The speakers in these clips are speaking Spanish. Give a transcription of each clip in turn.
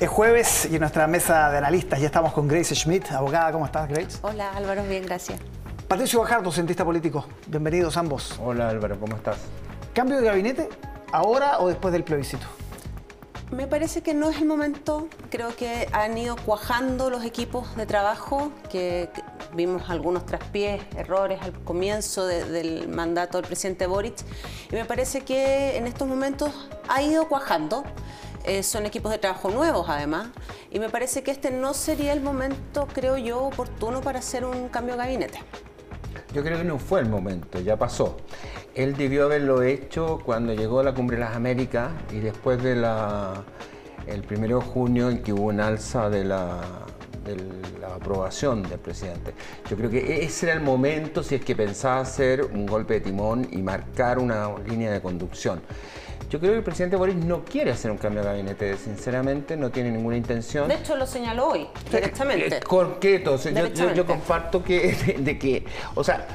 Es jueves y en nuestra mesa de analistas ya estamos con Grace Schmidt, abogada. ¿Cómo estás, Grace? Hola, Álvaro, bien, gracias. Patricio Bajardo, cientista político. Bienvenidos ambos. Hola, Álvaro, ¿cómo estás? ¿Cambio de gabinete ahora o después del plebiscito? Me parece que no es el momento. Creo que han ido cuajando los equipos de trabajo, que vimos algunos traspiés, errores al comienzo del mandato del presidente Boric. Y me parece que en estos momentos ha ido cuajando. Eh, son equipos de trabajo nuevos además, y me parece que este no sería el momento, creo yo, oportuno para hacer un cambio de gabinete. Yo creo que no fue el momento, ya pasó. Él debió haberlo hecho cuando llegó la Cumbre de las Américas y después de la primero de junio en que hubo un alza de la, de la aprobación del presidente. Yo creo que ese era el momento si es que pensaba hacer un golpe de timón y marcar una línea de conducción. Yo creo que el presidente Boris no quiere hacer un cambio de gabinete, sinceramente, no tiene ninguna intención. De hecho, lo señaló hoy, directamente. Concreto, yo, yo, comparto que, de, que, o sea,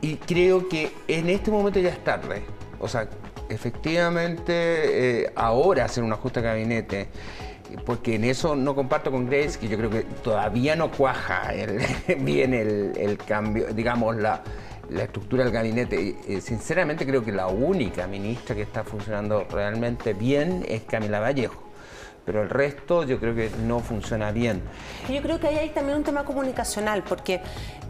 y creo que en este momento ya es tarde. O sea, efectivamente, eh, ahora hacer un ajuste de gabinete porque en eso no comparto con Grace, que yo creo que todavía no cuaja bien el, cambio, digamos, la, la estructura del gabinete. Eh, sinceramente creo que la única ministra que está funcionando realmente bien es Camila Vallejo. Pero el resto yo creo que no funciona bien. Yo creo que ahí hay también un tema comunicacional, porque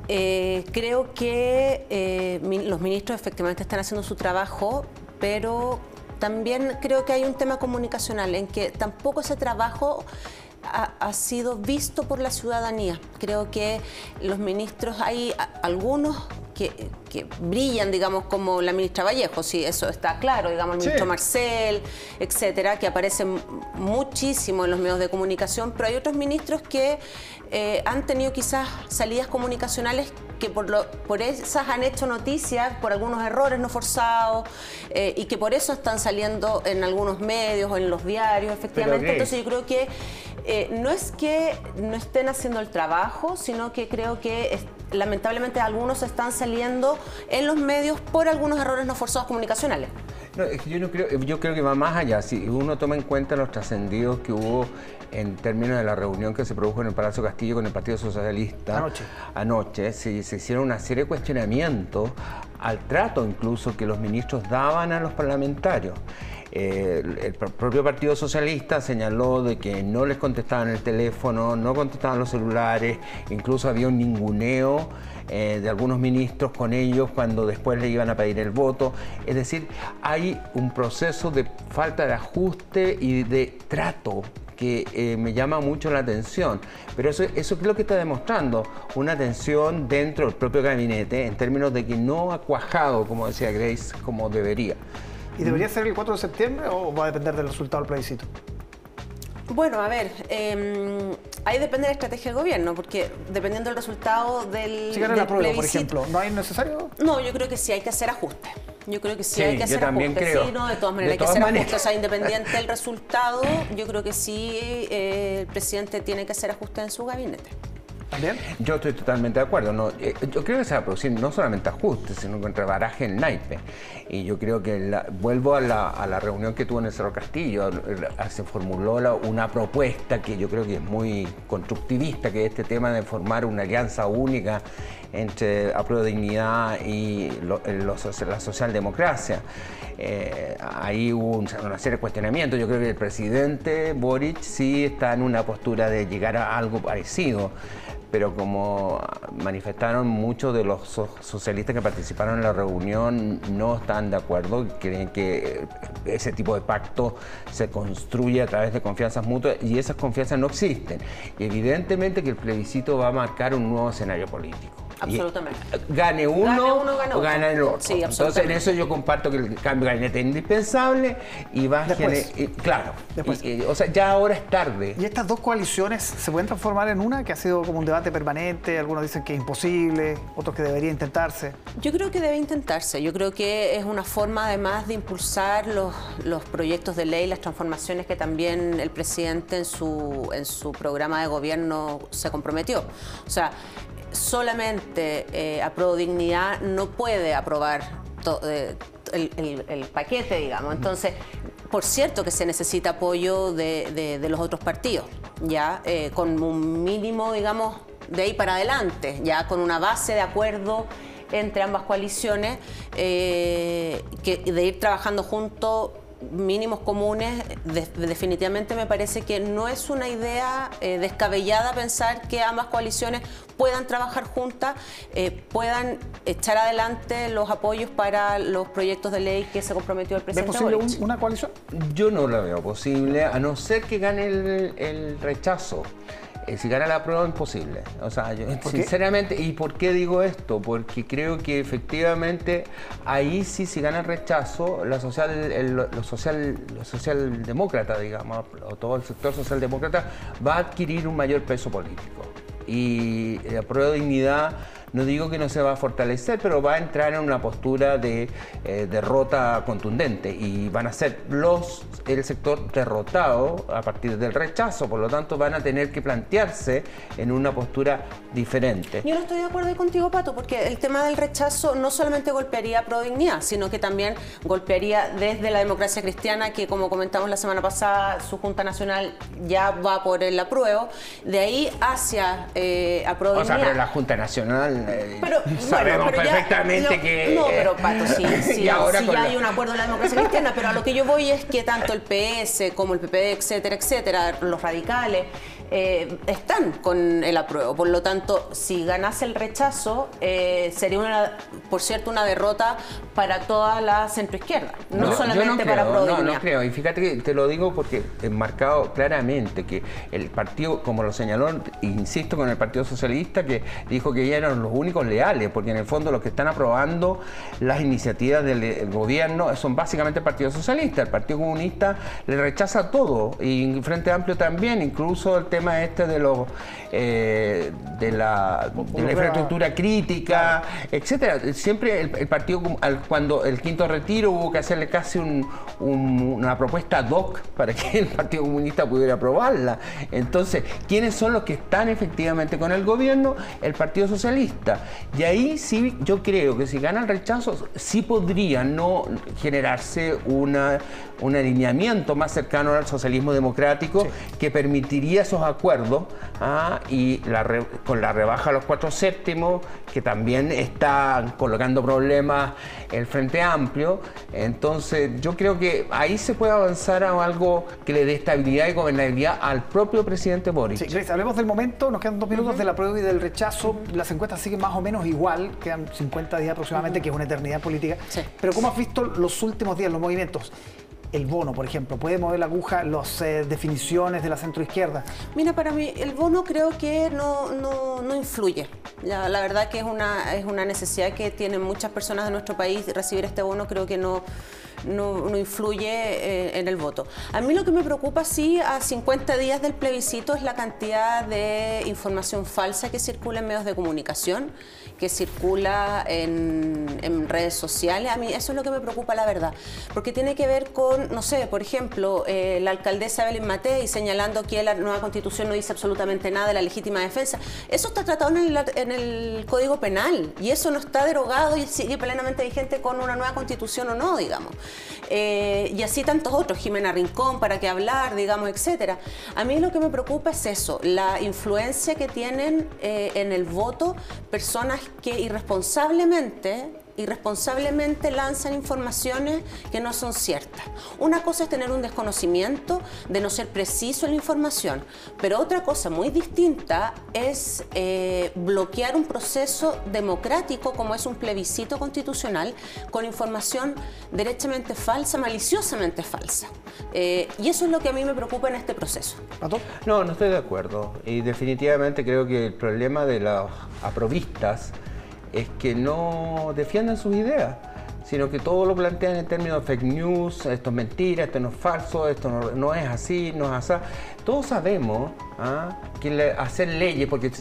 eh, creo que eh, los ministros efectivamente están haciendo su trabajo, pero también creo que hay un tema comunicacional en que tampoco ese trabajo ha, sido visto por la ciudadanía. Creo que los ministros, hay algunos que, brillan, digamos, como la ministra Vallejo, sí, eso está claro, digamos, el ministro Marcel, etcétera, que aparecen muchísimo en los medios de comunicación, pero hay otros ministros que eh, han tenido quizás salidas comunicacionales que por, lo, por esas han hecho noticias por algunos errores no forzados eh, y que por eso están saliendo en algunos medios o en los diarios, efectivamente. Entonces yo creo que eh, no es que no estén haciendo el trabajo, sino que creo que lamentablemente algunos están saliendo en los medios por algunos errores no forzados comunicacionales. No, es que yo, no creo, yo creo que va más allá. Si uno toma en cuenta los trascendidos que hubo en términos de la reunión que se produjo en el Palacio Castillo con el Partido Socialista anoche, anoche se, se hicieron una serie de cuestionamientos al trato incluso que los ministros daban a los parlamentarios. El propio Partido Socialista señaló de que no les contestaban el teléfono, no contestaban los celulares, incluso había un ninguneo eh, de algunos ministros con ellos cuando después le iban a pedir el voto. Es decir, hay un proceso de falta de ajuste y de trato que eh, me llama mucho la atención. Pero eso, eso es lo que está demostrando, una tensión dentro del propio gabinete en términos de que no ha cuajado, como decía Grace, como debería. ¿Y debería ser el 4 de septiembre o va a depender del resultado del plebiscito? Bueno, a ver, eh, ahí depende de la estrategia del gobierno, porque dependiendo del resultado del, si gana la prueba, por ejemplo, ¿no hay necesario? No, yo creo que sí hay que hacer ajustes. Yo creo que sí, hay que hacer ajustes. Creo. Sí, no, de todas maneras hay que hacer ajustes. O sea, independiente del resultado, yo creo que sí eh, el presidente tiene que hacer ajustes en su gabinete. Yo estoy totalmente de acuerdo. Eh, yo creo que se va a producir no solamente ajustes, sino contra baraje en naipe. Y yo creo que vuelvo a la, reunión que tuvo en el Cerro Castillo. Se formuló una propuesta que yo creo que es muy constructivista, que es este tema de formar una alianza única entre Apruebo Dignidad y la socialdemocracia. Eh, ahí hubo una serie de cuestionamientos. Yo creo que el presidente Boric sí está en una postura de llegar a algo parecido pero como manifestaron muchos de los socialistas que participaron en la reunión no están de acuerdo, creen que ese tipo de pacto se construye a través de confianzas mutuas y esas confianzas no existen. Y evidentemente que el plebiscito va a marcar un nuevo escenario político. Absolutamente. Gane uno, o gana el otro. Entonces, en eso yo comparto que el cambio de gabinete es indispensable y va a generar. Claro. o sea, ya ahora es tarde. ¿Y estas dos coaliciones se pueden transformar en una que ha sido como un debate permanente? Algunos dicen que es imposible, otros que debería intentarse. Yo creo que debe intentarse. Yo creo que es una forma, además, de impulsar los, los proyectos de ley, las transformaciones que también el presidente en su, en su programa de gobierno se comprometió. O sea, solamente eh, Dignidad no puede aprobar eh, el, paquete, digamos. Entonces, por cierto que se necesita apoyo de, los otros partidos, ya eh, con un mínimo, digamos, de ahí para adelante, ya con una base de acuerdo entre ambas coaliciones, eh, que de ir trabajando juntos mínimos comunes, definitivamente me parece que no es una idea eh, descabellada pensar que ambas coaliciones puedan trabajar juntas, eh, puedan echar adelante los apoyos para los proyectos de ley que se comprometió el presidente. ¿Es posible una coalición? Yo no la veo posible, a no ser que gane el rechazo. Eh, si gana la prueba, imposible. O sea, yo, sinceramente, ¿y por qué digo esto? Porque creo que efectivamente ahí sí, si gana el rechazo, la social, el, lo social, socialdemócrata, digamos, o todo el sector socialdemócrata, va a adquirir un mayor peso político. Y la prueba de dignidad no digo que no se va a fortalecer, pero va a entrar en una postura de eh, derrota contundente y van a ser los el sector derrotado a partir del rechazo, por lo tanto van a tener que plantearse en una postura diferente. Yo no estoy de acuerdo contigo, Pato, porque el tema del rechazo no solamente golpearía a Prodignidad, sino que también golpearía desde la democracia cristiana, que como comentamos la semana pasada, su Junta Nacional ya va por el apruebo, de ahí hacia eh, a O sea, pero la Junta Nacional pero, sabemos perfectamente que... No, pero Pato, sí, sí, ahora sí ya hay un acuerdo en la democracia cristiana, pero a lo que yo voy es que tanto el PS como el PPD, etcétera, etcétera, los radicales, eh, están con el apruebo. Por lo tanto, si ganase el rechazo, eh, sería, una, por cierto, una derrota para toda la centroizquierda, no, solamente para Pro No, no creo. Y fíjate que te lo digo porque he marcado claramente que el partido, como lo señaló, insisto con el Partido Socialista, que dijo que ya eran los únicos leales, porque en el fondo los que están aprobando las iniciativas del gobierno son básicamente el Partido Socialista. El Partido Comunista le rechaza todo, y Frente Amplio también, incluso el tema este de los eh, de, la, infraestructura crítica, etcétera. Siempre el, partido cuando el quinto retiro hubo que hacerle casi una propuesta ad hoc para que el Partido Comunista pudiera aprobarla. Entonces, ¿quiénes son los que están efectivamente con el gobierno? El Partido Socialista. Y ahí sí, yo creo que si gana el rechazo, sí podría no generarse una, un alineamiento más cercano al socialismo democrático que permitiría esos acuerdos ¿ah? y con la rebaja a los cuatro séptimos, que también está colocando problemas el Frente Amplio. Entonces, yo creo que ahí se puede avanzar a algo que le dé estabilidad y gobernabilidad al propio presidente Boris. Sí, Grace, hablemos del momento, nos quedan dos minutos de la prueba y del rechazo. Las encuestas siguen más o menos igual, quedan 50 días aproximadamente, que es una eternidad política. Pero ¿cómo has visto los últimos días, los movimientos? El bono, por ejemplo? ¿Puede mover la aguja las eh, definiciones de la centroizquierda? Mira, para mí el bono creo que no, no, influye. La, la, verdad que es una, es una necesidad que tienen muchas personas de nuestro país recibir este bono, creo que no no, influye eh, en el voto. A mí lo que me preocupa, sí, a 50 días del plebiscito es la cantidad de información falsa que circula en medios de comunicación, que circula en, redes sociales. A mí eso es lo que me preocupa, la verdad, porque tiene que ver con, no sé, por ejemplo, eh, la alcaldesa Evelyn Matei señalando que la nueva constitución no dice absolutamente nada de la legítima defensa. Eso está tratado en el, en el Código Penal y eso no está derogado y sigue plenamente vigente con una nueva constitución o no, digamos. Eh, y así tantos otros, Jimena Rincón, para qué hablar, digamos, etcétera. A mí lo que me preocupa es eso, la influencia que tienen eh, en el voto personas que irresponsablemente irresponsablemente lanzan informaciones que no son ciertas. Una cosa es tener un desconocimiento de no ser preciso en la información, pero otra cosa muy distinta es eh, bloquear un proceso democrático como es un plebiscito constitucional con información derechamente falsa, maliciosamente falsa. Eh, y eso es lo que a mí me preocupa en este proceso. No, no estoy de acuerdo. Y definitivamente creo que el problema de las aprovistas es que no defiendan sus ideas, sino que todo lo plantean en términos de fake news, esto es mentira, esto no es falso, esto no, es así, no es así. Todos sabemos ¿ah? que hacer leyes, porque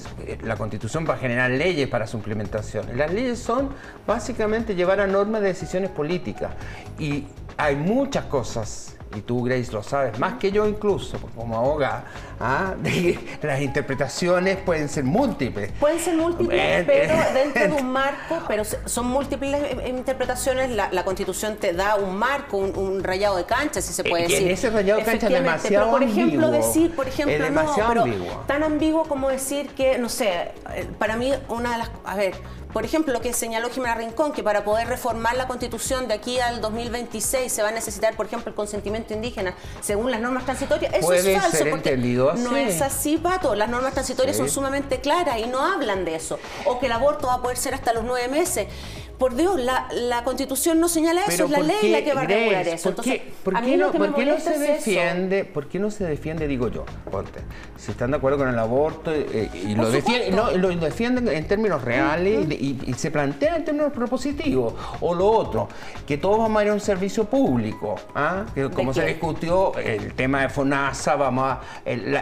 la constitución va a generar leyes para su implementación. Las leyes son básicamente llevar a norma de decisiones políticas y hay muchas cosas y tú Grace lo sabes más que yo incluso, como abogada, ¿ah? las interpretaciones pueden ser múltiples. Pueden ser múltiples, eh, pero eh, dentro de un marco, pero son múltiples interpretaciones, la, Constitución te da un marco, un, rayado de cancha, si se puede decir. En ese rayado de cancha es demasiado pero por ejemplo, ambiguo. decir, por ejemplo, no, pero tan ambiguo como decir que, no sé, para mí una de las, a ver, por ejemplo, lo que señaló Jimena Rincón, que para poder reformar la Constitución de aquí al 2026 se va a necesitar, por ejemplo, el consentimiento indígena según las normas transitorias. Eso es falso, ser entendido así. no es así, Pato. Las normas transitorias son sumamente claras y no hablan de eso. O que el aborto va a poder ser hasta los nueve meses por Dios, la, la constitución no señala eso, es la ley la que va a regular eso. ¿Por qué, ¿por qué no, se defiende, ¿por qué no se defiende, digo yo, ponte, si están de acuerdo con el aborto eh, y lo, defienden, lo defienden en términos reales y, se plantea en términos propositivos, o lo otro, que todos vamos a ir a un servicio público, ¿ah? que como se discutió el tema de FONASA, vamos a,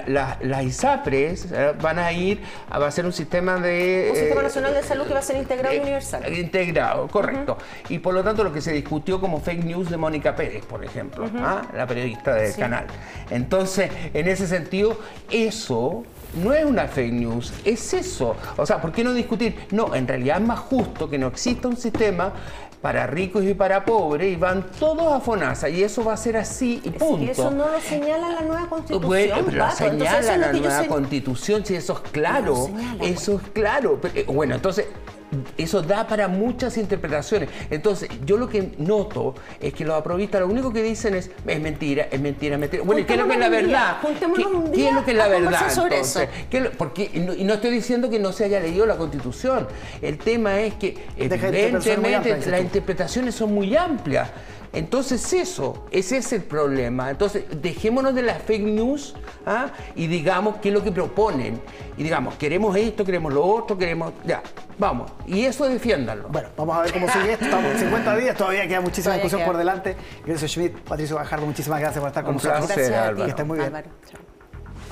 las ISAPRES eh, van a ir, a, va a ser un sistema de... Un sistema nacional de salud que va a ser integrado y universal. Correcto. Y por lo tanto lo que se discutió como fake news de Mónica Pérez, por ejemplo, ¿ah? la periodista del canal. Entonces, en ese sentido, eso no es una fake news, es eso. O sea, ¿por qué no discutir? No, en realidad es más justo que no exista un sistema para ricos y para pobres y van todos a FONASA y eso va a ser así y punto. Y eso no lo señala la nueva constitución. Bueno, pero lo señala la nueva constitución, si eso es claro, eso es claro. Eh, bueno, entonces eso da para muchas interpretaciones. Entonces, yo lo que noto es que los aprovistas lo único que dicen es, es mentira, es mentira, es mentira. Bueno, ¿qué es lo que es la verdad? ¿Qué, es lo que es la verdad? Entonces, porque, y no estoy diciendo que no se haya leído la Constitución. El tema es que, evidentemente, las interpretaciones son muy amplias. Entonces eso, ese es el problema. Entonces dejémonos de las fake news ¿ah? y digamos qué es lo que proponen. Y digamos, queremos esto, queremos lo otro, queremos... Ya, vamos. Y eso defiéndanlo. Bueno, vamos a ver cómo sigue esto. Estamos 50 días, todavía queda muchísima discusión por delante. Gracias Schmidt, Patricio Bajardo, muchísimas gracias por estar con nosotros. Gracias a ti. Que estén muy bien.